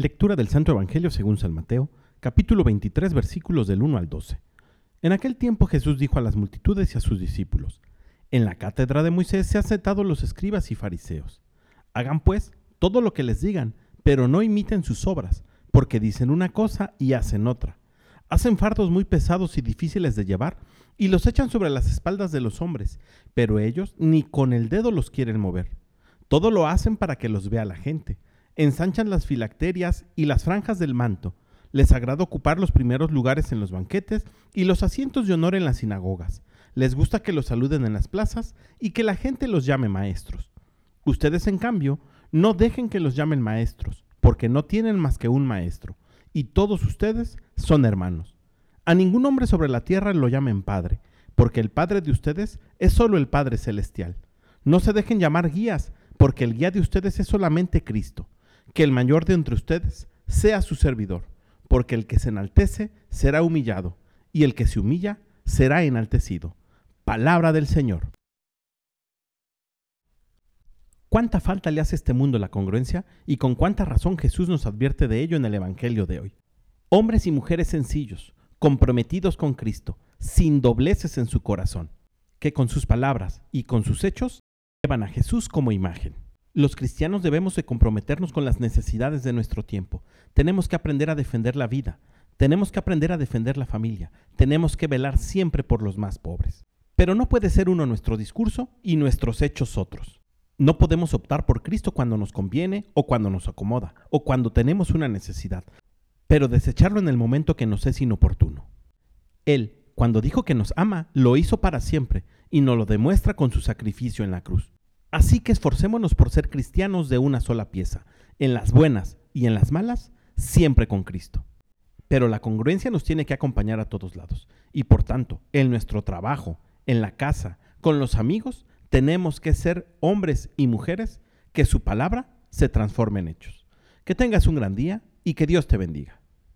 Lectura del Santo Evangelio según San Mateo, capítulo 23, versículos del 1 al 12. En aquel tiempo Jesús dijo a las multitudes y a sus discípulos, En la cátedra de Moisés se han sentado los escribas y fariseos. Hagan pues todo lo que les digan, pero no imiten sus obras, porque dicen una cosa y hacen otra. Hacen fardos muy pesados y difíciles de llevar, y los echan sobre las espaldas de los hombres, pero ellos ni con el dedo los quieren mover. Todo lo hacen para que los vea la gente ensanchan las filacterias y las franjas del manto. Les agrada ocupar los primeros lugares en los banquetes y los asientos de honor en las sinagogas. Les gusta que los saluden en las plazas y que la gente los llame maestros. Ustedes, en cambio, no dejen que los llamen maestros, porque no tienen más que un maestro, y todos ustedes son hermanos. A ningún hombre sobre la tierra lo llamen Padre, porque el Padre de ustedes es solo el Padre Celestial. No se dejen llamar guías, porque el guía de ustedes es solamente Cristo que el mayor de entre ustedes sea su servidor, porque el que se enaltece será humillado, y el que se humilla será enaltecido. Palabra del Señor. ¿Cuánta falta le hace a este mundo la congruencia y con cuánta razón Jesús nos advierte de ello en el Evangelio de hoy? Hombres y mujeres sencillos, comprometidos con Cristo, sin dobleces en su corazón, que con sus palabras y con sus hechos llevan a Jesús como imagen. Los cristianos debemos de comprometernos con las necesidades de nuestro tiempo. Tenemos que aprender a defender la vida. Tenemos que aprender a defender la familia. Tenemos que velar siempre por los más pobres. Pero no puede ser uno nuestro discurso y nuestros hechos otros. No podemos optar por Cristo cuando nos conviene o cuando nos acomoda o cuando tenemos una necesidad, pero desecharlo en el momento que nos es inoportuno. Él, cuando dijo que nos ama, lo hizo para siempre y nos lo demuestra con su sacrificio en la cruz. Así que esforcémonos por ser cristianos de una sola pieza, en las buenas y en las malas, siempre con Cristo. Pero la congruencia nos tiene que acompañar a todos lados, y por tanto, en nuestro trabajo, en la casa, con los amigos, tenemos que ser hombres y mujeres que su palabra se transforme en hechos. Que tengas un gran día y que Dios te bendiga.